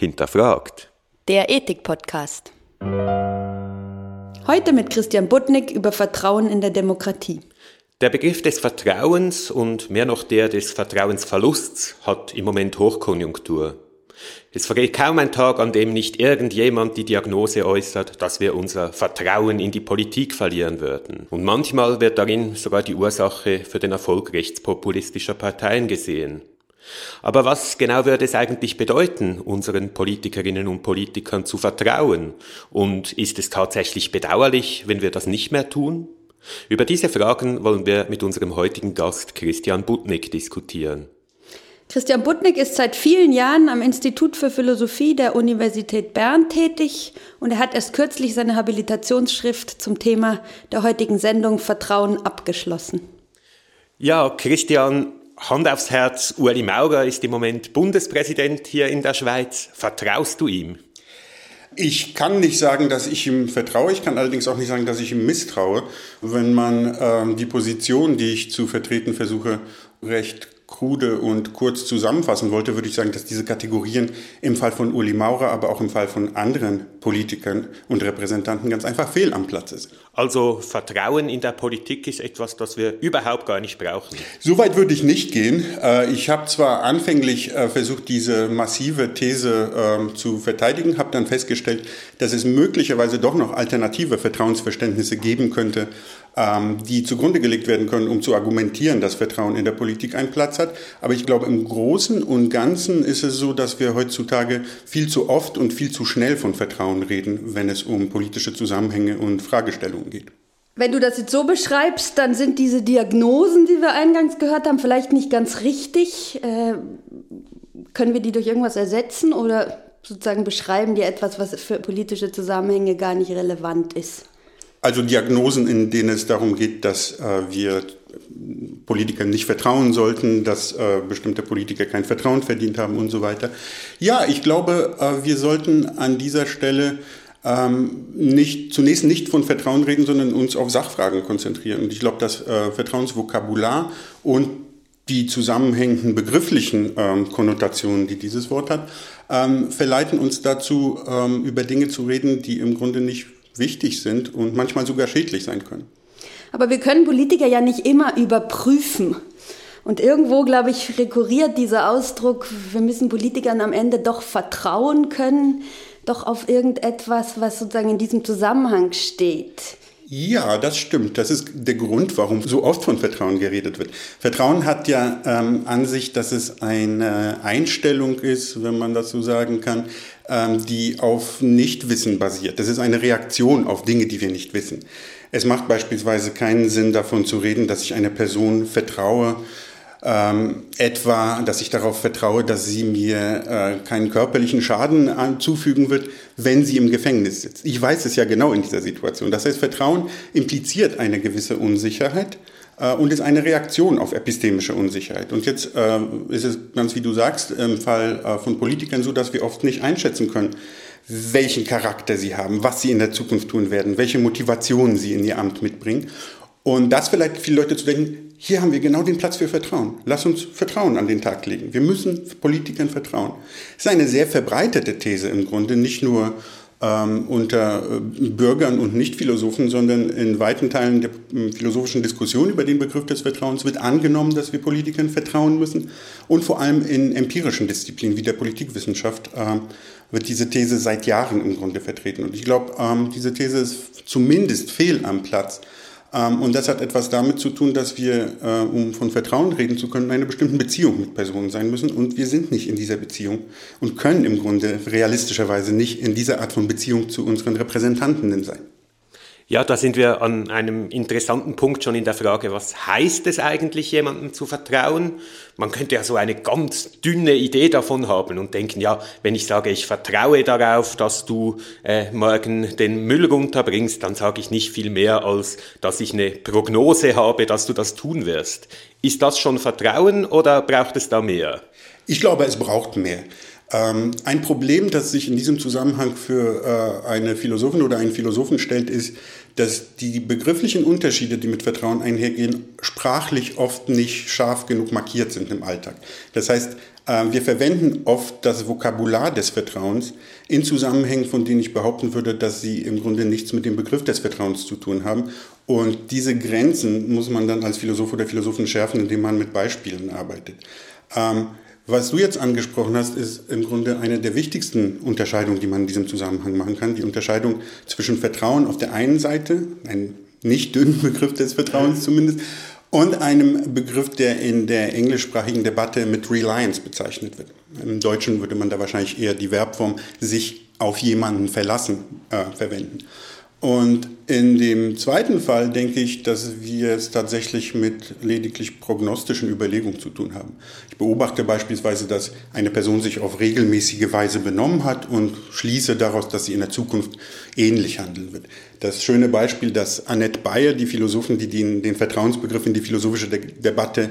hinterfragt. Der Ethik-Podcast. Heute mit Christian Butnik über Vertrauen in der Demokratie. Der Begriff des Vertrauens und mehr noch der des Vertrauensverlusts hat im Moment Hochkonjunktur. Es vergeht kaum ein Tag, an dem nicht irgendjemand die Diagnose äußert, dass wir unser Vertrauen in die Politik verlieren würden. Und manchmal wird darin sogar die Ursache für den Erfolg rechtspopulistischer Parteien gesehen. Aber was genau würde es eigentlich bedeuten, unseren Politikerinnen und Politikern zu vertrauen? Und ist es tatsächlich bedauerlich, wenn wir das nicht mehr tun? Über diese Fragen wollen wir mit unserem heutigen Gast Christian Butnik diskutieren. Christian Butnik ist seit vielen Jahren am Institut für Philosophie der Universität Bern tätig und er hat erst kürzlich seine Habilitationsschrift zum Thema der heutigen Sendung Vertrauen abgeschlossen. Ja, Christian, Hand aufs Herz, Ueli Maurer ist im Moment Bundespräsident hier in der Schweiz. Vertraust du ihm? Ich kann nicht sagen, dass ich ihm vertraue. Ich kann allerdings auch nicht sagen, dass ich ihm misstraue. Wenn man äh, die Position, die ich zu vertreten versuche, recht krude und kurz zusammenfassen wollte, würde ich sagen, dass diese Kategorien im Fall von Uli Maurer, aber auch im Fall von anderen Politikern und Repräsentanten ganz einfach fehl am Platze sind. Also Vertrauen in der Politik ist etwas, das wir überhaupt gar nicht brauchen. So weit würde ich nicht gehen. Äh, ich habe zwar anfänglich äh, versucht, diese massive These ähm, zu verteidigen, habe dann festgestellt, dass es möglicherweise doch noch alternative Vertrauensverständnisse geben könnte, die zugrunde gelegt werden können, um zu argumentieren, dass Vertrauen in der Politik einen Platz hat. Aber ich glaube, im Großen und Ganzen ist es so, dass wir heutzutage viel zu oft und viel zu schnell von Vertrauen reden, wenn es um politische Zusammenhänge und Fragestellungen geht. Wenn du das jetzt so beschreibst, dann sind diese Diagnosen, die wir eingangs gehört haben, vielleicht nicht ganz richtig. Äh, können wir die durch irgendwas ersetzen oder sozusagen beschreiben die etwas, was für politische Zusammenhänge gar nicht relevant ist? Also Diagnosen, in denen es darum geht, dass äh, wir Politikern nicht vertrauen sollten, dass äh, bestimmte Politiker kein Vertrauen verdient haben und so weiter. Ja, ich glaube, äh, wir sollten an dieser Stelle ähm, nicht, zunächst nicht von Vertrauen reden, sondern uns auf Sachfragen konzentrieren. Und ich glaube, das äh, Vertrauensvokabular und die zusammenhängenden begrifflichen ähm, Konnotationen, die dieses Wort hat, ähm, verleiten uns dazu, ähm, über Dinge zu reden, die im Grunde nicht wichtig sind und manchmal sogar schädlich sein können. Aber wir können Politiker ja nicht immer überprüfen. Und irgendwo, glaube ich, rekurriert dieser Ausdruck, wir müssen Politikern am Ende doch vertrauen können, doch auf irgendetwas, was sozusagen in diesem Zusammenhang steht. Ja, das stimmt. Das ist der Grund, warum so oft von Vertrauen geredet wird. Vertrauen hat ja ähm, an sich, dass es eine Einstellung ist, wenn man das so sagen kann, die auf Nichtwissen basiert. Das ist eine Reaktion auf Dinge, die wir nicht wissen. Es macht beispielsweise keinen Sinn davon zu reden, dass ich einer Person vertraue, ähm, etwa, dass ich darauf vertraue, dass sie mir äh, keinen körperlichen Schaden zufügen wird, wenn sie im Gefängnis sitzt. Ich weiß es ja genau in dieser Situation. Das heißt, Vertrauen impliziert eine gewisse Unsicherheit und ist eine Reaktion auf epistemische Unsicherheit. Und jetzt äh, ist es ganz wie du sagst im Fall äh, von Politikern so, dass wir oft nicht einschätzen können, welchen Charakter sie haben, was sie in der Zukunft tun werden, welche Motivationen sie in ihr Amt mitbringen. Und das vielleicht viele Leute zu denken, hier haben wir genau den Platz für Vertrauen. Lass uns Vertrauen an den Tag legen. Wir müssen Politikern vertrauen. Das ist eine sehr verbreitete These im Grunde, nicht nur ähm, unter äh, Bürgern und Nichtphilosophen, sondern in weiten Teilen der äh, philosophischen Diskussion über den Begriff des Vertrauens wird angenommen, dass wir Politikern vertrauen müssen. Und vor allem in empirischen Disziplinen wie der Politikwissenschaft äh, wird diese These seit Jahren im Grunde vertreten. Und ich glaube, ähm, diese These ist zumindest fehl am Platz ähm, und das hat etwas damit zu tun, dass wir, äh, um von Vertrauen reden zu können, in einer bestimmten Beziehung mit Personen sein müssen. Und wir sind nicht in dieser Beziehung und können im Grunde realistischerweise nicht in dieser Art von Beziehung zu unseren Repräsentanten sein. Ja, da sind wir an einem interessanten Punkt schon in der Frage, was heißt es eigentlich, jemandem zu vertrauen? Man könnte ja so eine ganz dünne Idee davon haben und denken, ja, wenn ich sage, ich vertraue darauf, dass du äh, morgen den Müll runterbringst, dann sage ich nicht viel mehr, als dass ich eine Prognose habe, dass du das tun wirst. Ist das schon Vertrauen oder braucht es da mehr? Ich glaube, es braucht mehr. Ähm, ein Problem, das sich in diesem Zusammenhang für äh, eine Philosophin oder einen Philosophen stellt, ist, dass die begrifflichen Unterschiede, die mit Vertrauen einhergehen, sprachlich oft nicht scharf genug markiert sind im Alltag. Das heißt, Ähm, wir verwenden oft das Vokabular des Vertrauens in Zusammenhängen, von denen ich behaupten würde, dass sie im Grunde nichts mit dem Begriff des Vertrauens zu tun haben. Und diese Grenzen muss man dann als Philosoph oder Philosophin schärfen, indem man mit Beispielen arbeitet. Was du jetzt angesprochen hast, ist im Grunde eine der wichtigsten Unterscheidungen, die man in diesem Zusammenhang machen kann. Die Unterscheidung zwischen Vertrauen auf der einen Seite, ein nicht dünnen Begriff des Vertrauens zumindest, und einem Begriff, der in der englischsprachigen Debatte mit Reliance bezeichnet wird. Im Deutschen würde man da wahrscheinlich eher die Verbform sich auf jemanden verlassen äh, verwenden. Und in dem zweiten Fall denke ich, dass wir es tatsächlich mit lediglich prognostischen Überlegungen zu tun haben. Ich beobachte beispielsweise, dass eine Person sich auf regelmäßige Weise benommen hat und schließe daraus, dass sie in der Zukunft ähnlich handeln wird. Das schöne Beispiel, dass Annette Bayer, die Philosophin, die den, den Vertrauensbegriff in die philosophische De Debatte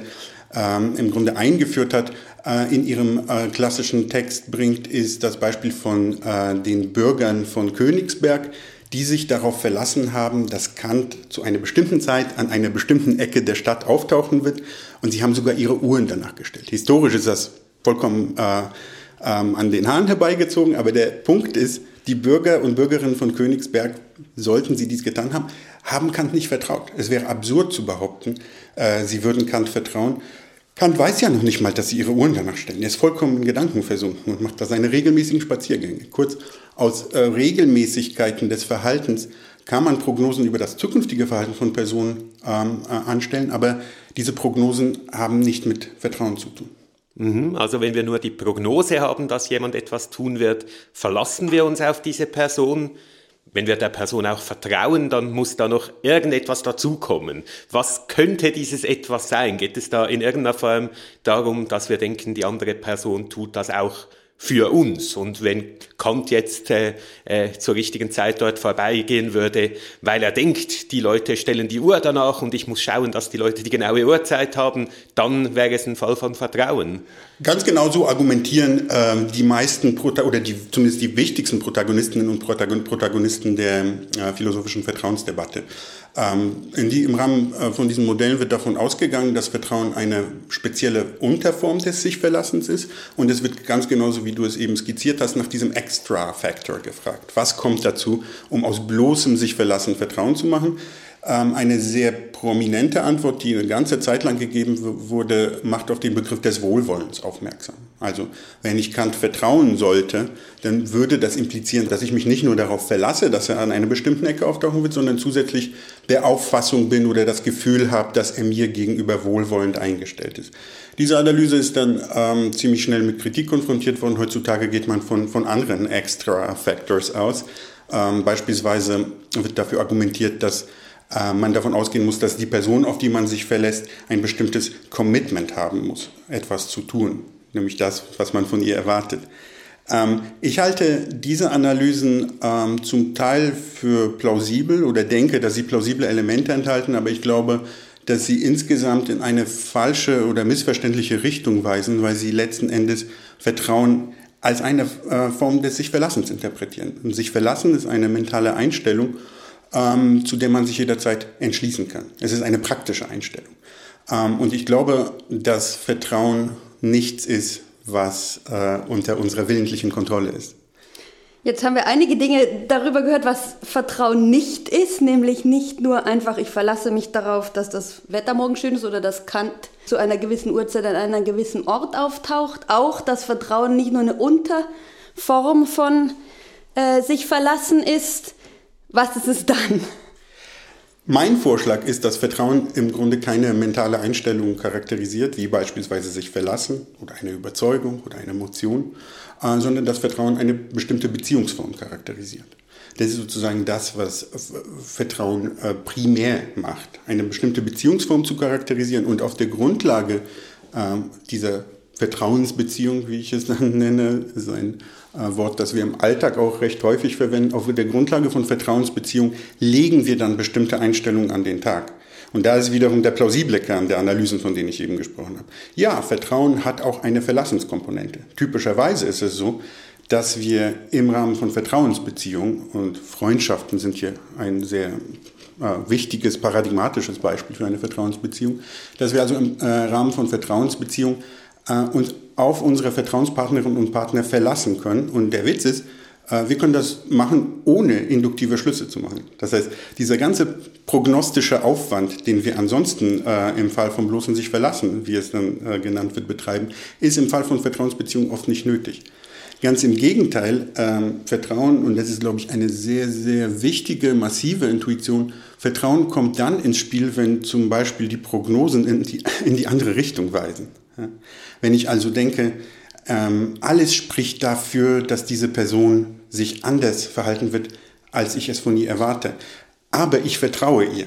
ähm, im Grunde eingeführt hat, äh, in ihrem äh, klassischen Text bringt, ist das Beispiel von äh, den Bürgern von Königsberg, die sich darauf verlassen haben, dass Kant zu einer bestimmten Zeit an einer bestimmten Ecke der Stadt auftauchen wird. Und sie haben sogar ihre Uhren danach gestellt. Historisch ist das vollkommen äh, ähm, an den Haaren herbeigezogen, aber der Punkt ist, die Bürger und Bürgerinnen von Königsberg, sollten sie dies getan haben, haben Kant nicht vertraut. Es wäre absurd zu behaupten, äh, sie würden Kant vertrauen. Kant weiß ja noch nicht mal, dass sie ihre Uhren danach stellen. Er ist vollkommen in Gedanken versunken und macht da seine regelmäßigen Spaziergänge. Kurz, aus äh, Regelmäßigkeiten des Verhaltens kann man Prognosen über das zukünftige Verhalten von Personen ähm, äh, anstellen, aber diese Prognosen haben nicht mit Vertrauen zu tun. Mhm, also wenn wir nur die Prognose haben, dass jemand etwas tun wird, verlassen wir uns auf diese Person. Wenn wir der Person auch vertrauen, dann muss da noch irgendetwas dazukommen. Was könnte dieses etwas sein? Geht es da in irgendeiner Form darum, dass wir denken, die andere Person tut das auch für uns. Und wenn Kant jetzt äh, äh, zur richtigen Zeit dort vorbeigehen würde, weil er denkt, die Leute stellen die Uhr danach und ich muss schauen, dass die Leute die genaue Uhrzeit haben, dann wäre es ein Fall von Vertrauen. Ganz genau so argumentieren ähm, die meisten Prota oder die, zumindest die wichtigsten Protagonistinnen und Protagonisten der äh, philosophischen Vertrauensdebatte. Ähm, in die, Im Rahmen äh, von diesen Modellen wird davon ausgegangen, dass Vertrauen eine spezielle Unterform des Sich-Verlassens ist. Und es wird ganz genauso, wie du es eben skizziert hast, nach diesem Extra-Factor gefragt. Was kommt dazu, um aus bloßem Sich-Verlassen Vertrauen zu machen? Ähm, eine sehr prominente Antwort, die eine ganze Zeit lang gegeben wurde, macht auf den Begriff des Wohlwollens aufmerksam. Also wenn ich Kant vertrauen sollte, dann würde das implizieren, dass ich mich nicht nur darauf verlasse, dass er an einer bestimmten Ecke auftauchen wird, sondern zusätzlich der Auffassung bin oder das Gefühl habe, dass er mir gegenüber wohlwollend eingestellt ist. Diese Analyse ist dann ähm, ziemlich schnell mit Kritik konfrontiert worden. Heutzutage geht man von, von anderen Extra Factors aus. Ähm, beispielsweise wird dafür argumentiert, dass äh, man davon ausgehen muss, dass die Person, auf die man sich verlässt, ein bestimmtes Commitment haben muss, etwas zu tun, nämlich das, was man von ihr erwartet. Ähm, ich halte diese Analysen ähm, zum Teil für plausibel oder denke, dass sie plausible Elemente enthalten, aber ich glaube, dass sie insgesamt in eine falsche oder missverständliche Richtung weisen, weil sie letzten Endes Vertrauen als eine äh, Form des sich Verlassens interpretieren. Und sich verlassen ist eine mentale Einstellung ähm, zu der man sich jederzeit entschließen kann. Es ist eine praktische Einstellung. Ähm, und ich glaube, dass Vertrauen nichts ist, was äh, unter unserer willentlichen Kontrolle ist. Jetzt haben wir einige Dinge darüber gehört, was Vertrauen nicht ist, nämlich nicht nur einfach, ich verlasse mich darauf, dass das Wetter morgen schön ist oder dass Kant zu einer gewissen Uhrzeit an einem gewissen Ort auftaucht. Auch das Vertrauen nicht nur eine Unterform von äh, sich verlassen ist, was ist es dann? Mein Vorschlag ist, dass Vertrauen im Grunde keine mentale Einstellung charakterisiert, wie beispielsweise sich verlassen oder eine Überzeugung oder eine Emotion, äh, sondern dass Vertrauen eine bestimmte Beziehungsform charakterisiert. Das ist sozusagen das, was Vertrauen äh, primär macht, eine bestimmte Beziehungsform zu charakterisieren und auf der Grundlage äh, dieser Vertrauensbeziehung, wie ich es dann nenne, ist ein Wort, das wir im Alltag auch recht häufig verwenden. Auf der Grundlage von Vertrauensbeziehung legen wir dann bestimmte Einstellungen an den Tag. Und da ist wiederum der plausible Kern der Analysen, von denen ich eben gesprochen habe. Ja, Vertrauen hat auch eine Verlassenskomponente. Typischerweise ist es so, dass wir im Rahmen von Vertrauensbeziehungen und Freundschaften sind hier ein sehr äh, wichtiges paradigmatisches Beispiel für eine Vertrauensbeziehung, dass wir also im äh, Rahmen von Vertrauensbeziehungen äh, uns auf unsere Vertrauenspartnerinnen und Partner verlassen können. Und der Witz ist, äh, wir können das machen, ohne induktive Schlüsse zu machen. Das heißt, dieser ganze prognostische Aufwand, den wir ansonsten äh, im Fall von bloßen sich verlassen, wie es dann äh, genannt wird, betreiben, ist im Fall von Vertrauensbeziehungen oft nicht nötig. Ganz im Gegenteil, ähm, Vertrauen, und das ist, glaube ich, eine sehr, sehr wichtige, massive Intuition, Vertrauen kommt dann ins Spiel, wenn zum Beispiel die Prognosen in die, in die andere Richtung weisen. Wenn ich also denke, ähm, alles spricht dafür, dass diese Person sich anders verhalten wird, als ich es von ihr erwarte. Aber ich vertraue ihr.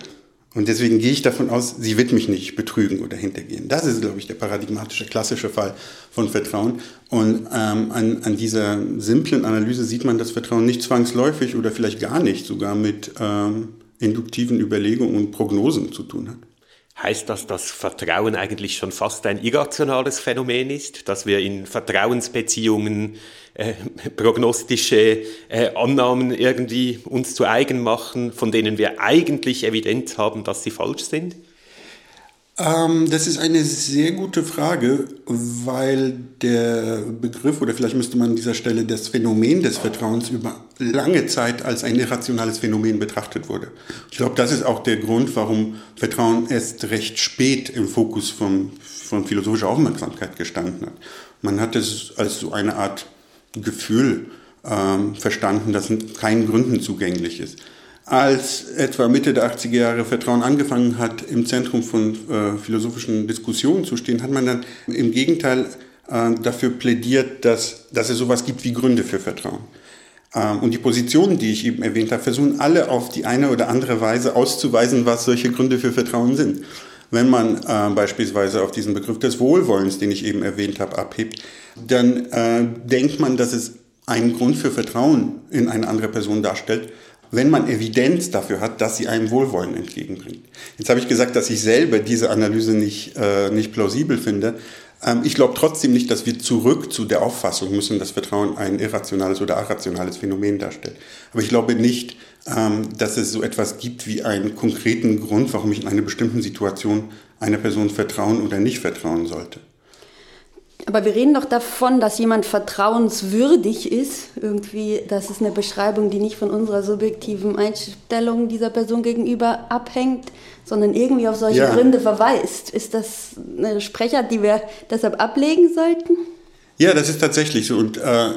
Und deswegen gehe ich davon aus, sie wird mich nicht betrügen oder hintergehen. Das ist, glaube ich, der paradigmatische, klassische Fall von Vertrauen. Und ähm, an, an dieser simplen Analyse sieht man, dass Vertrauen nicht zwangsläufig oder vielleicht gar nicht sogar mit ähm, induktiven Überlegungen und Prognosen zu tun hat. Heißt das, dass Vertrauen eigentlich schon fast ein irrationales Phänomen ist, dass wir in Vertrauensbeziehungen äh, prognostische äh, Annahmen irgendwie uns zu eigen machen, von denen wir eigentlich Evidenz haben, dass sie falsch sind? Ähm, das ist eine sehr gute Frage, weil der Begriff, oder vielleicht müsste man an dieser Stelle das Phänomen des Vertrauens über lange Zeit als ein irrationales Phänomen betrachtet wurde. Ich glaube, das ist auch der Grund, warum Vertrauen erst recht spät im Fokus von, von philosophischer Aufmerksamkeit gestanden hat. Man hat es als so eine Art Gefühl ähm, verstanden, das keinen Gründen zugänglich ist als etwa Mitte der 80er Jahre Vertrauen angefangen hat, im Zentrum von äh, philosophischen Diskussionen zu stehen, hat man dann im Gegenteil äh, dafür plädiert, dass, dass es sowas gibt wie Gründe für Vertrauen. Ähm, und die Positionen, die ich eben erwähnt habe, versuchen alle auf die eine oder andere Weise auszuweisen, was solche Gründe für Vertrauen sind. Wenn man äh, beispielsweise auf diesen Begriff des Wohlwollens, den ich eben erwähnt habe, abhebt, dann äh, denkt man, dass es einen Grund für Vertrauen in eine andere Person darstellt, wenn man Evidenz dafür hat, dass sie einem Wohlwollen entgegenbringt. Jetzt habe ich gesagt, dass ich selber diese Analyse nicht, äh, nicht plausibel finde. Ähm, ich glaube trotzdem nicht, dass wir zurück zu der Auffassung müssen, dass Vertrauen ein irrationales oder irrationales Phänomen darstellt. Aber ich glaube nicht, ähm, dass es so etwas gibt wie einen konkreten Grund, warum ich in einer bestimmten Situation einer Person vertrauen oder nicht vertrauen sollte. Aber wir reden doch davon, dass jemand vertrauenswürdig ist. Irgendwie, das ist eine Beschreibung, die nicht von unserer subjektiven Einstellung dieser Person gegenüber abhängt, sondern irgendwie auf solche ja. Gründe verweist. Ist das eine Sprecher, die wir deshalb ablegen sollten? Ja, das ist tatsächlich so. Und äh, äh,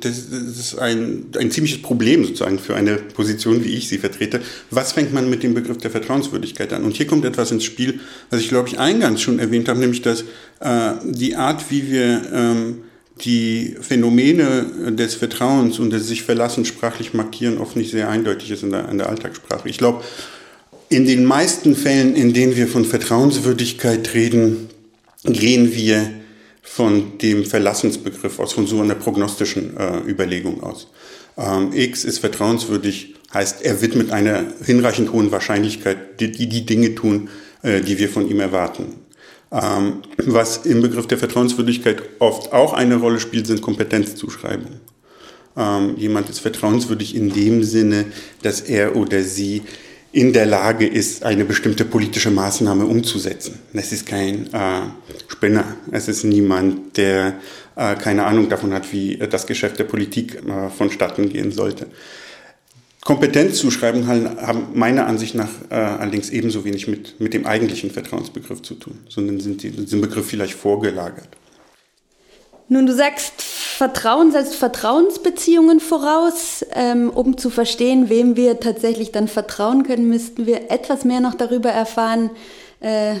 das, ist ein, ein ziemliches Problem sozusagen für eine Position, wie ich sie vertrete. Was fängt man mit dem Begriff der Vertrauenswürdigkeit an? Und hier kommt etwas ins Spiel, was ich glaube ich eingangs schon erwähnt habe, nämlich dass äh, die Art, wie wir ähm, die Phänomene des Vertrauens und des sich verlassen sprachlich markieren, oft nicht sehr eindeutig ist in der, in der Alltagssprache. Ich glaube, in den meisten Fällen, in denen wir von Vertrauenswürdigkeit reden, gehen wir von dem Verlassensbegriff aus, von so einer prognostischen äh, Überlegung aus. Ähm, X ist vertrauenswürdig, heißt, er wird mit einer hinreichend hohen Wahrscheinlichkeit die, die, die Dinge tun, äh, die wir von ihm erwarten. Ähm, was im Begriff der Vertrauenswürdigkeit oft auch eine Rolle spielt, sind Kompetenzzuschreibungen. Ähm, jemand ist vertrauenswürdig in dem Sinne, dass er oder sie in der Lage ist, eine bestimmte politische Maßnahme umzusetzen. Es ist kein äh, Spinner, es ist niemand, der äh, keine Ahnung davon hat, wie das Geschäft der Politik äh, vonstatten gehen sollte. Kompetenzzuschreiben haben meiner Ansicht nach äh, allerdings ebenso wenig mit, mit dem eigentlichen Vertrauensbegriff zu tun, sondern sind diesem Begriff vielleicht vorgelagert. Nun, du sagst, Vertrauen setzt Vertrauensbeziehungen voraus. Ähm, um zu verstehen, wem wir tatsächlich dann vertrauen können, müssten wir etwas mehr noch darüber erfahren, äh,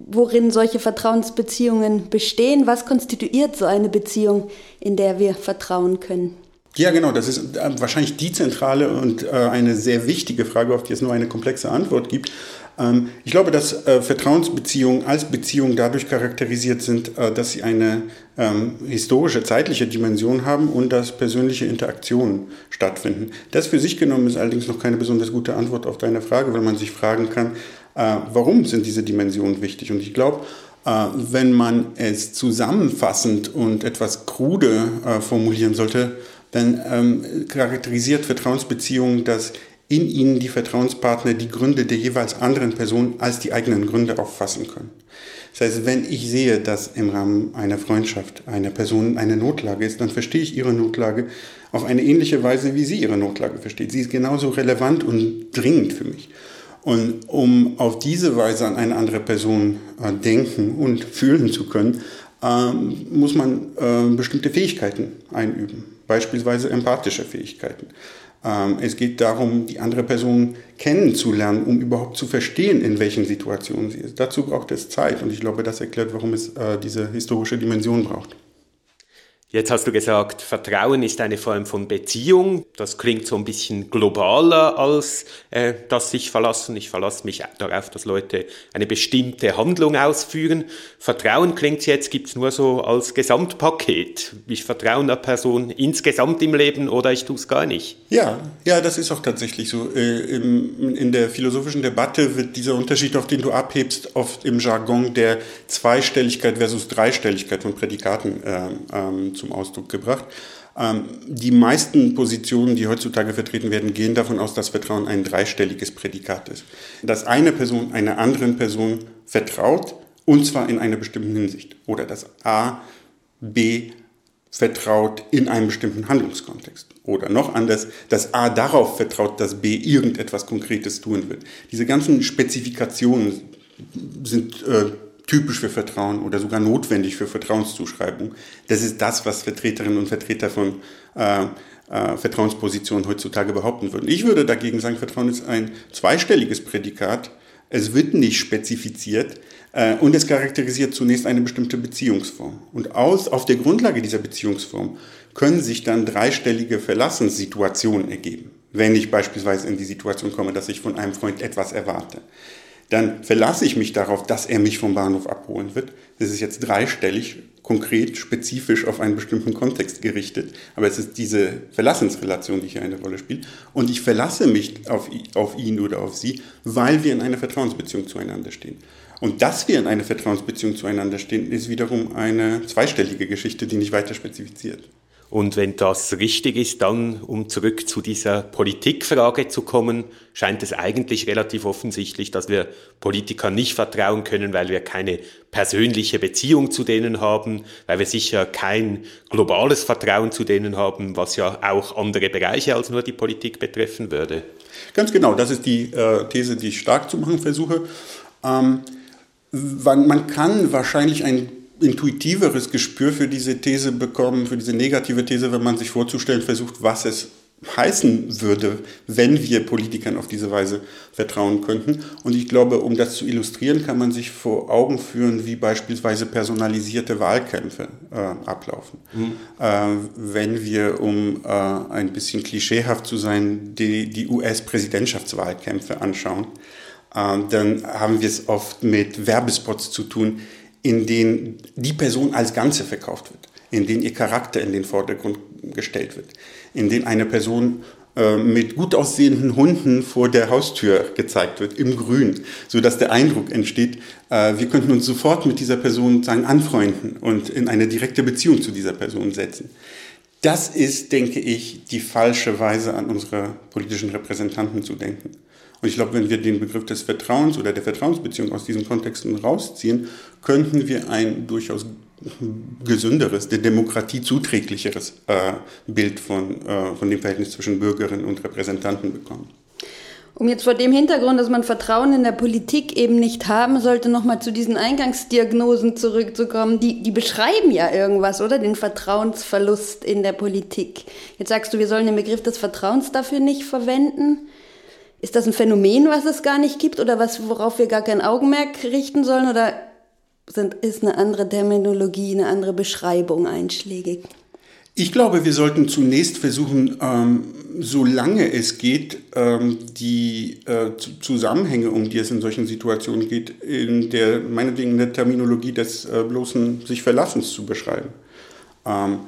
worin solche Vertrauensbeziehungen bestehen. Was konstituiert so eine Beziehung, in der wir vertrauen können? Ja, genau, das ist äh, wahrscheinlich die zentrale und äh, eine sehr wichtige Frage, auf die es nur eine komplexe Antwort gibt. Ähm, ich glaube, dass äh, Vertrauensbeziehungen als Beziehungen dadurch charakterisiert sind, dass sie eine ähm, historische, zeitliche Dimension haben und dass persönliche Interaktionen stattfinden. Das für sich genommen ist allerdings noch keine besonders gute Antwort auf deine Frage, weil man sich fragen kann, warum sind diese Dimensionen wichtig? Und ich glaube, wenn man es zusammenfassend und etwas krude formulieren sollte, dann ähm, charakterisiert Vertrauensbeziehungen das in ihnen die Vertrauenspartner die Gründe der jeweils anderen Person als die eigenen Gründe auffassen können. Das heißt, wenn ich sehe, dass im Rahmen einer Freundschaft einer Person eine Notlage ist, dann verstehe ich ihre Notlage auf eine ähnliche Weise, wie sie ihre Notlage versteht. Sie ist genauso relevant und dringend für mich. Und um auf diese Weise an eine andere Person äh, denken und fühlen zu können, äh, muss man äh, bestimmte Fähigkeiten einüben, beispielsweise empathische Fähigkeiten. Ähm, es geht darum, die andere Person kennenzulernen, um überhaupt zu verstehen, in welchen Situationen sie ist. Dazu braucht es Zeit und ich glaube, das erklärt, warum es äh, diese historische Dimension braucht. Jetzt hast du gesagt, Vertrauen ist eine Form von Beziehung. Das klingt so ein bisschen globaler als äh, das sich verlassen. Ich verlasse mich darauf, dass Leute eine bestimmte Handlung ausführen. Vertrauen klingt jetzt, gibt's nur so als Gesamtpaket. Ich vertraue einer Person insgesamt im Leben oder ich tue es gar nicht. Ja, ja, das ist auch tatsächlich so. Äh, im, in der philosophischen Debatte wird dieser Unterschied, auf den du abhebst, oft im Jargon der Zweistelligkeit versus Dreistelligkeit von Prädikaten äh, ähm, zum Ausdruck gebracht. Ähm, die meisten Positionen, die heutzutage vertreten werden, gehen davon aus, dass Vertrauen ein dreistelliges Prädikat ist. Dass eine Person einer anderen Person vertraut, und zwar in einer bestimmten Hinsicht. Oder dass A B vertraut in einem bestimmten Handlungskontext. Oder noch anders, dass A darauf vertraut, dass B irgendetwas Konkretes tun wird. Diese ganzen Spezifikationen sind äh, typisch für Vertrauen oder sogar notwendig für Vertrauenszuschreibung. Das ist das, was Vertreterinnen und Vertreter von äh, äh, Vertrauenspositionen heutzutage behaupten würden. Ich würde dagegen sagen, Vertrauen ist ein zweistelliges Prädikat. Es wird nicht spezifiziert äh, und es charakterisiert zunächst eine bestimmte Beziehungsform. Und aus, auf der Grundlage dieser Beziehungsform können sich dann dreistellige Verlassenssituationen ergeben. Wenn ich beispielsweise in die Situation komme, dass ich von einem Freund etwas erwarte dann verlasse ich mich darauf, dass er mich vom Bahnhof abholen wird. Das ist jetzt dreistellig, konkret, spezifisch auf einen bestimmten Kontext gerichtet. Aber es ist diese Verlassensrelation, die hier eine Rolle spielt. Und ich verlasse mich auf, auf ihn oder auf sie, weil wir in einer Vertrauensbeziehung zueinander stehen. Und dass wir in einer Vertrauensbeziehung zueinander stehen, ist wiederum eine zweistellige Geschichte, die nicht weiter spezifiziert. Und wenn das richtig ist, dann, um zurück zu dieser Politikfrage zu kommen, scheint es eigentlich relativ offensichtlich, dass wir Politikern nicht vertrauen können, weil wir keine persönliche Beziehung zu denen haben, weil wir sicher kein globales Vertrauen zu denen haben, was ja auch andere Bereiche als nur die Politik betreffen würde. Ganz genau, das ist die äh, These, die ich stark zu machen versuche. Ähm, man kann wahrscheinlich ein intuitiveres Gespür für diese These bekommen, für diese negative These, wenn man sich vorzustellen versucht, was es heißen würde, wenn wir Politikern auf diese Weise vertrauen könnten. Und ich glaube, um das zu illustrieren, kann man sich vor Augen führen, wie beispielsweise personalisierte Wahlkämpfe äh, ablaufen. Mhm. Äh, wenn wir, um äh, ein bisschen klischeehaft zu sein, die, die US-Präsidentschaftswahlkämpfe anschauen, äh, dann haben wir es oft mit Werbespots zu tun, in denen die Person als Ganze verkauft wird, in denen ihr Charakter in den Vordergrund gestellt wird, in denen eine Person äh, mit gut aussehenden Hunden vor der Haustür gezeigt wird, im Grün, so dass der Eindruck entsteht, äh, wir könnten uns sofort mit dieser Person sagen, anfreunden und in eine direkte Beziehung zu dieser Person setzen. Das ist, denke ich, die falsche Weise an unsere politischen Repräsentanten zu denken. Und ich glaube, wenn wir den Begriff des Vertrauens oder der Vertrauensbeziehung aus diesen Kontexten rausziehen, könnten wir ein durchaus gesünderes, der Demokratie zuträglicheres äh, Bild von, äh, von dem Verhältnis zwischen Bürgerinnen und Repräsentanten bekommen. Um jetzt vor dem Hintergrund, dass man Vertrauen in der Politik eben nicht haben sollte, nochmal zu diesen Eingangsdiagnosen zurückzukommen, die, die beschreiben ja irgendwas, oder? Den Vertrauensverlust in der Politik. Jetzt sagst du, wir sollen den Begriff des Vertrauens dafür nicht verwenden. Ist das ein Phänomen, was es gar nicht gibt oder was, worauf wir gar kein Augenmerk richten sollen oder sind, ist eine andere Terminologie, eine andere Beschreibung einschlägig? Ich glaube, wir sollten zunächst versuchen, ähm, solange es geht, ähm, die äh, Zusammenhänge, um die es in solchen Situationen geht, in der, meinetwegen in der Terminologie des äh, bloßen sich Verlassens zu beschreiben. Ähm,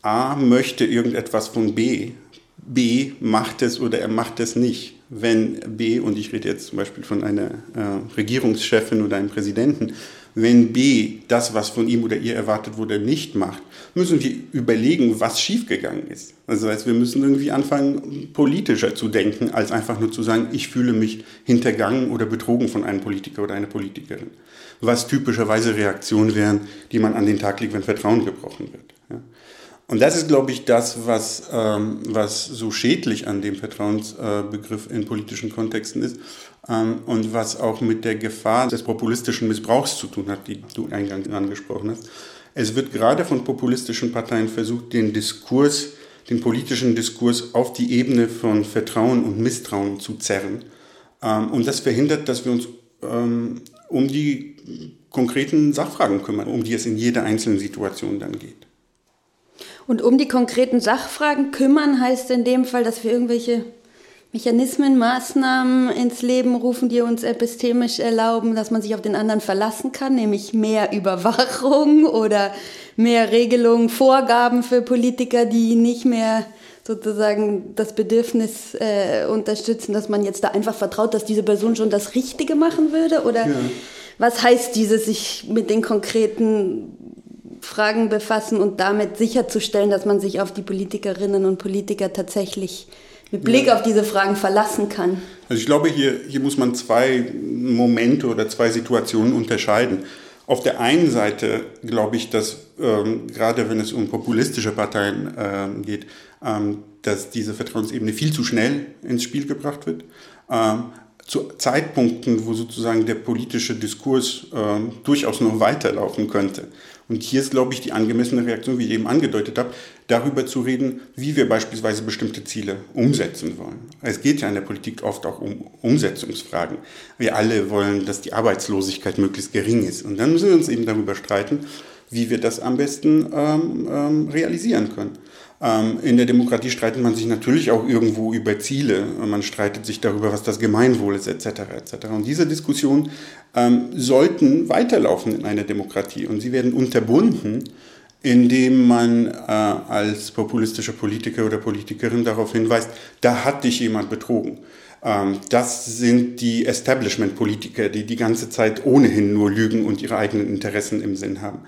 A möchte irgendetwas von B. B macht es oder er macht es nicht wenn B, und ich rede jetzt zum Beispiel von einer äh, Regierungschefin oder einem Präsidenten, Wenn B das, was von ihm oder ihr erwartet wurde, nicht macht, müssen wir überlegen, was schiefgegangen ist. Also heißt, wir müssen irgendwie anfangen, politischer zu denken, als einfach nur zu sagen, ich fühle mich hintergangen oder betrogen von einem Politiker oder einer Politikerin. Was typischerweise Reaktionen wären, die man an den Tag legt, wenn Vertrauen gebrochen wird. Und das ist, glaube ich, das, was, ähm, was so schädlich an dem Vertrauensbegriff in politischen Kontexten ist ähm, und was auch mit der Gefahr des populistischen Missbrauchs zu tun hat, die du eingangs angesprochen hast. Es wird gerade von populistischen Parteien versucht, den Diskurs, den politischen Diskurs auf die Ebene von Vertrauen und Misstrauen zu zerren. Ähm, und das verhindert, dass wir uns ähm, um die konkreten Sachfragen kümmern, um die es in jeder einzelnen Situation dann geht. Und um die konkreten Sachfragen kümmern heißt in dem Fall, dass wir irgendwelche Mechanismen, Maßnahmen ins Leben rufen, die uns epistemisch erlauben, dass man sich auf den anderen verlassen kann, nämlich mehr Überwachung oder mehr Regelungen, Vorgaben für Politiker, die nicht mehr sozusagen das Bedürfnis äh, unterstützen, dass man jetzt da einfach vertraut, dass diese Person schon das Richtige machen würde? Oder ja. was heißt dieses, sich mit den konkreten Fragen befassen und damit sicherzustellen, dass man sich auf die Politikerinnen und Politiker tatsächlich mit Blick ja. auf diese Fragen verlassen kann. Also ich glaube, hier, hier muss man zwei Momente oder zwei Situationen unterscheiden. Auf der einen Seite glaube ich, dass ähm, gerade wenn es um populistische Parteien ähm, geht, ähm, dass diese Vertrauensebene viel zu schnell ins Spiel gebracht wird. Zu Zeitpunkten, wo sozusagen der politische Diskurs ähm, durchaus noch weiterlaufen könnte. Und hier ist, glaube ich, die angemessene Reaktion, wie ich eben angedeutet habe, darüber zu reden, wie wir beispielsweise bestimmte Ziele umsetzen wollen. Es geht ja in der Politik oft auch um Umsetzungsfragen. Wir alle wollen, dass die Arbeitslosigkeit möglichst gering ist. Und dann müssen wir uns eben darüber streiten, wie wir das am besten ähm, ähm, realisieren können. Ähm, in der Demokratie streitet man sich natürlich auch irgendwo über Ziele. Man streitet sich darüber, was das Gemeinwohl ist, etc. etc. Und diese Diskussionen ähm, sollten weiterlaufen in einer Demokratie und sie werden unterbunden, indem man äh, als populistischer Politiker oder Politikerin darauf hinweist, da hat dich jemand betrogen. Ähm, das sind die Establishment-Politiker, die die ganze Zeit ohnehin nur lügen und ihre eigenen Interessen im Sinn haben.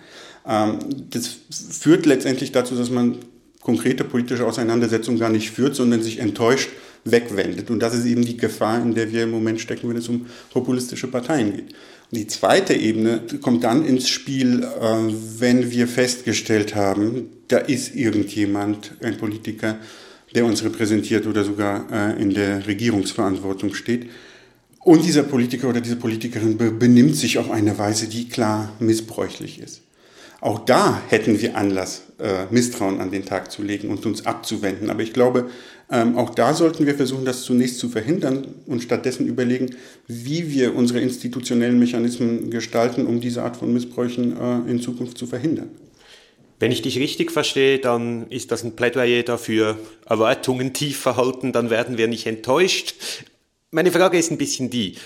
Ähm, das führt letztendlich dazu, dass man konkrete politische Auseinandersetzung gar nicht führt, sondern sich enttäuscht wegwendet. Und das ist eben die Gefahr, in der wir im Moment stecken, wenn es um populistische Parteien geht. Und die zweite Ebene kommt dann ins Spiel, äh, wenn wir festgestellt haben, da ist irgendjemand, ein Politiker, der uns repräsentiert oder sogar äh, in der Regierungsverantwortung steht. Und dieser Politiker oder diese Politikerin benimmt sich auf eine Weise, die klar missbräuchlich ist. Auch da hätten wir Anlass, äh, Misstrauen an den Tag zu legen und uns abzuwenden. Aber ich glaube, ähm, auch da sollten wir versuchen, das zunächst zu verhindern und stattdessen überlegen, wie wir unsere institutionellen Mechanismen gestalten, um diese Art von Missbräuchen äh, in Zukunft zu verhindern. Wenn ich dich richtig verstehe, dann ist das ein Plädoyer dafür, Erwartungen tief verhalten, dann werden wir nicht enttäuscht. Meine Frage ist ein bisschen die,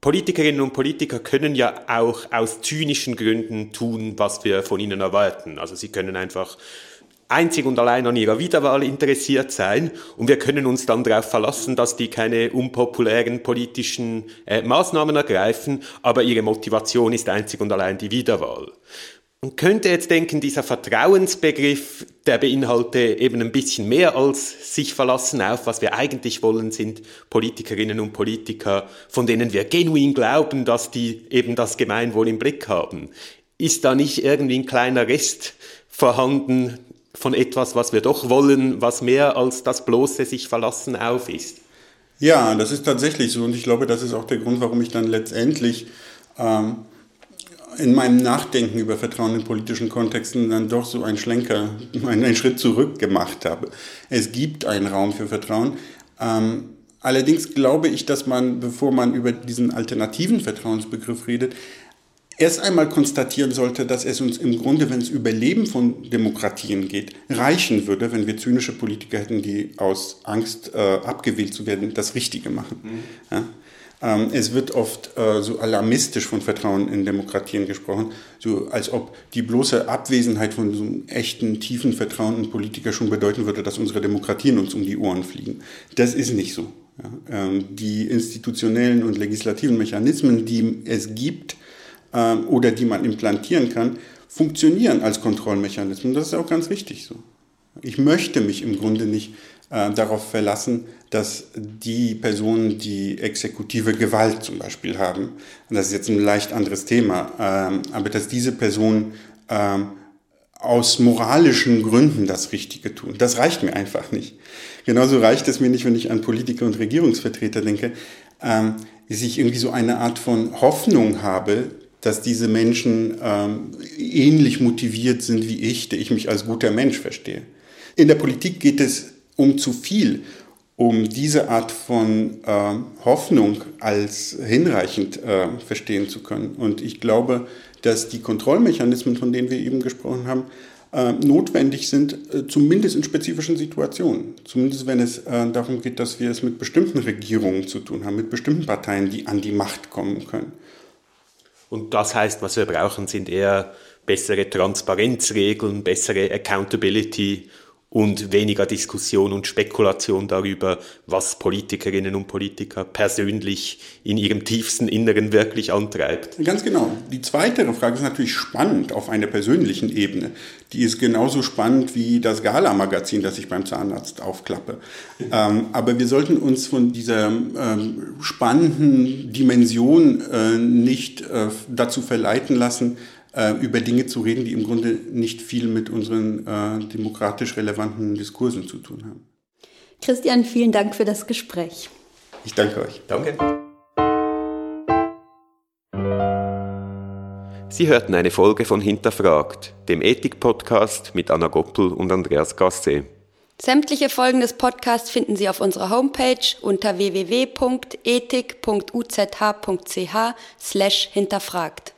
Politikerinnen und Politiker können ja auch aus zynischen Gründen tun, was wir von ihnen erwarten. Also sie können einfach einzig und allein an ihrer Wiederwahl interessiert sein und wir können uns dann darauf verlassen, dass die keine unpopulären politischen äh, Maßnahmen ergreifen, aber ihre Motivation ist einzig und allein die Wiederwahl. Man könnte jetzt denken, dieser Vertrauensbegriff, der beinhaltet eben ein bisschen mehr als sich verlassen auf, was wir eigentlich wollen, sind Politikerinnen und Politiker, von denen wir genuin glauben, dass die eben das Gemeinwohl im Blick haben. Ist da nicht irgendwie ein kleiner Rest vorhanden von etwas, was wir doch wollen, was mehr als das bloße sich verlassen auf ist? Ja, das ist tatsächlich so und ich glaube, das ist auch der Grund, warum ich dann letztendlich ähm, in meinem Nachdenken über Vertrauen in politischen Kontexten dann doch so einen Schlenker, einen Schritt zurück gemacht habe. Es gibt einen Raum für Vertrauen. Ähm, allerdings glaube ich, dass man, bevor man über diesen alternativen Vertrauensbegriff redet, erst einmal konstatieren sollte, dass es uns im Grunde, wenn es über Leben von Demokratien geht, reichen würde, wenn wir zynische Politiker hätten, die aus Angst äh, abgewählt zu werden, das Richtige machen. Mhm. Ja? Ähm, es wird oft äh, so alarmistisch von Vertrauen in Demokratien gesprochen, so als ob die bloße Abwesenheit von so einem echten, tiefen Vertrauen in Politiker schon bedeuten würde, dass unsere Demokratien uns um die Ohren fliegen. Das ist nicht so. Ähm, die institutionellen und legislativen Mechanismen, die es gibt, ähm, oder die man implantieren kann, funktionieren als Kontrollmechanismen. Das ist auch ganz richtig so. Ich möchte mich im Grunde nicht äh, darauf verlassen, dass die Personen, die exekutive Gewalt zum Beispiel haben, das ist jetzt ein leicht anderes Thema, ähm, aber dass diese Personen ähm, aus moralischen Gründen das Richtige tun. Das reicht mir einfach nicht. Genauso reicht es mir nicht, wenn ich an Politiker und Regierungsvertreter denke, ähm, dass ich irgendwie so eine Art von Hoffnung habe, dass diese Menschen ähm, ähnlich motiviert sind wie ich, der ich mich als guter Mensch verstehe. In der Politik geht es um zu viel, um diese Art von äh, Hoffnung als hinreichend äh, verstehen zu können. Und ich glaube, dass die Kontrollmechanismen, von denen wir eben gesprochen haben, äh, notwendig sind, äh, zumindest in spezifischen Situationen. Zumindest wenn es äh, darum geht, dass wir es mit bestimmten Regierungen zu tun haben, mit bestimmten Parteien, die an die Macht kommen können. Und das heißt, was wir brauchen, sind eher bessere Transparenzregeln, bessere Accountability und weniger Diskussion und Spekulation darüber, was Politikerinnen und Politiker persönlich in ihrem tiefsten Inneren wirklich antreibt. Ganz genau. Die zweite Frage ist natürlich spannend auf einer persönlichen Ebene. Die ist genauso spannend wie das Gala-Magazin, das ich beim Zahnarzt aufklappe. Ähm, aber wir sollten uns von dieser ähm, spannenden Dimension äh, nicht äh, dazu verleiten lassen, äh, über Dinge zu reden, die im Grunde nicht viel mit unseren äh, demokratisch relevanten Diskursen zu tun haben. Christian, vielen Dank für das Gespräch. Ich danke euch. Danke. Sie hörten eine Folge von Hinterfragt, dem Ethik-Podcast mit Anna Goppel und Andreas Gasse. Sämtliche Folgen des Podcasts finden Sie auf unserer Homepage unter www.ethik.uzh.ch slash hinterfragt.